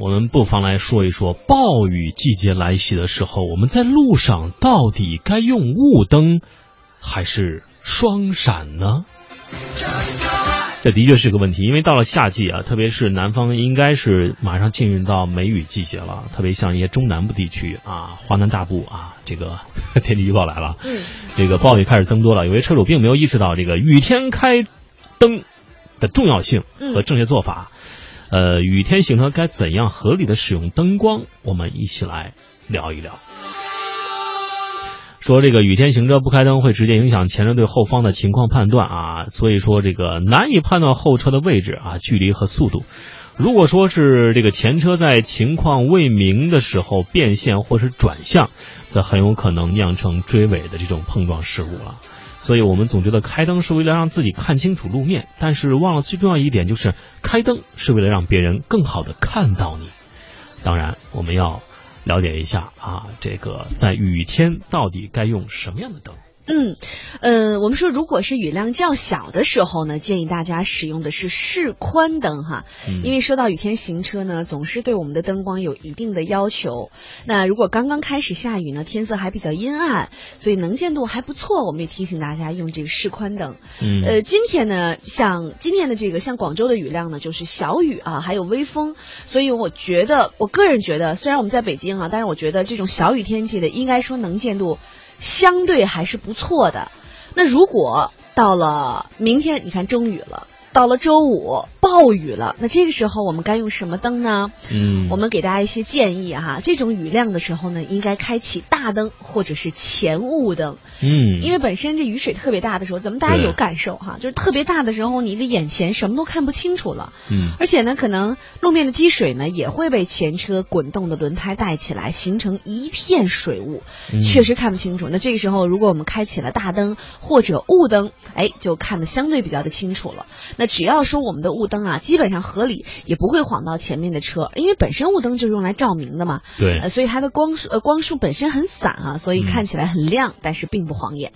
我们不妨来说一说暴雨季节来袭的时候，我们在路上到底该用雾灯还是双闪呢？这的确是个问题，因为到了夏季啊，特别是南方，应该是马上进入到梅雨季节了。特别像一些中南部地区啊，华南大部啊，这个 天气预报来了，嗯，这个暴雨开始增多了。有些车主并没有意识到这个雨天开灯的重要性和正确做法。呃，雨天行车该怎样合理的使用灯光？我们一起来聊一聊。说这个雨天行车不开灯会直接影响前车对后方的情况判断啊，所以说这个难以判断后车的位置啊、距离和速度。如果说是这个前车在情况未明的时候变线或是转向，则很有可能酿成追尾的这种碰撞事故了。所以我们总觉得开灯是为了让自己看清楚路面，但是忘了最重要一点就是开灯是为了让别人更好的看到你。当然，我们要了解一下啊，这个在雨天到底该用什么样的灯？嗯，呃，我们说，如果是雨量较小的时候呢，建议大家使用的是示宽灯哈，嗯因为说到雨天行车呢，总是对我们的灯光有一定的要求。那如果刚刚开始下雨呢，天色还比较阴暗，所以能见度还不错，我们也提醒大家用这个示宽灯。嗯呃，今天呢，像今天的这个像广州的雨量呢，就是小雨啊，还有微风，所以我觉得，我个人觉得，虽然我们在北京啊，但是我觉得这种小雨天气的，应该说能见度相对还是不错的。那如果到了明天，你看中雨了。到了周五暴雨了，那这个时候我们该用什么灯呢？嗯，我们给大家一些建议哈，这种雨量的时候呢，应该开启大灯或者是前雾灯。嗯，因为本身这雨水特别大的时候，咱们大家有感受哈，就是特别大的时候，你的眼前什么都看不清楚了，嗯而且呢，可能路面的积水呢也会被前车滚动的轮胎带起来，形成一片水雾，嗯确实看不清楚。那这个时候，如果我们开启了大灯或者雾灯，哎，就看得相对比较的清楚了。那只要说我们的雾灯啊，基本上合理，也不会晃到前面的车，因为本身雾灯就是用来照明的嘛，对呃，所以它的光束呃光束本身很散啊，所以嗯看起来很亮，但是并不晃眼。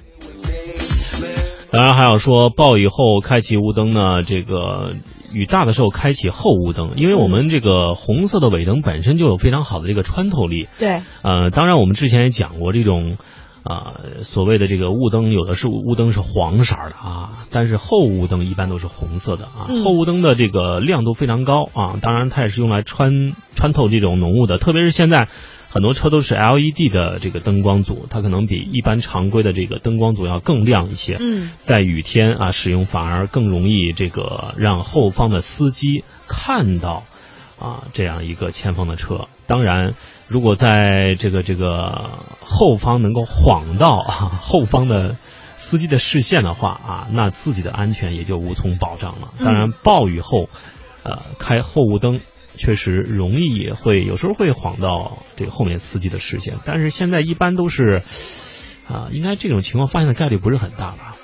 当然还要说，暴雨后开启雾灯呢，这个雨大的时候开启后雾灯，因为我们这个红色的尾灯本身就有非常好的这个穿透力。对，呃，当然我们之前也讲过这种。啊、所谓的这个雾灯，有的是雾灯是黄色的啊，但是后雾灯一般都是红色的啊。嗯后雾灯的这个亮度非常高啊，当然它也是用来穿穿透这种浓雾的，特别是现在很多车都是 LED 的这个灯光组，它可能比一般常规的这个灯光组要更亮一些。嗯，在雨天啊使用反而更容易这个让后方的司机看到啊这样一个前方的车。当然，如果在这个这个后方能够晃到啊后方的司机的视线的话啊，那自己的安全也就无从保障了。当然，暴雨后呃开后雾灯。确实容易也会有时候会晃到这个后面司机的视线，但是现在一般都是，啊、应该这种情况发现的概率不是很大吧？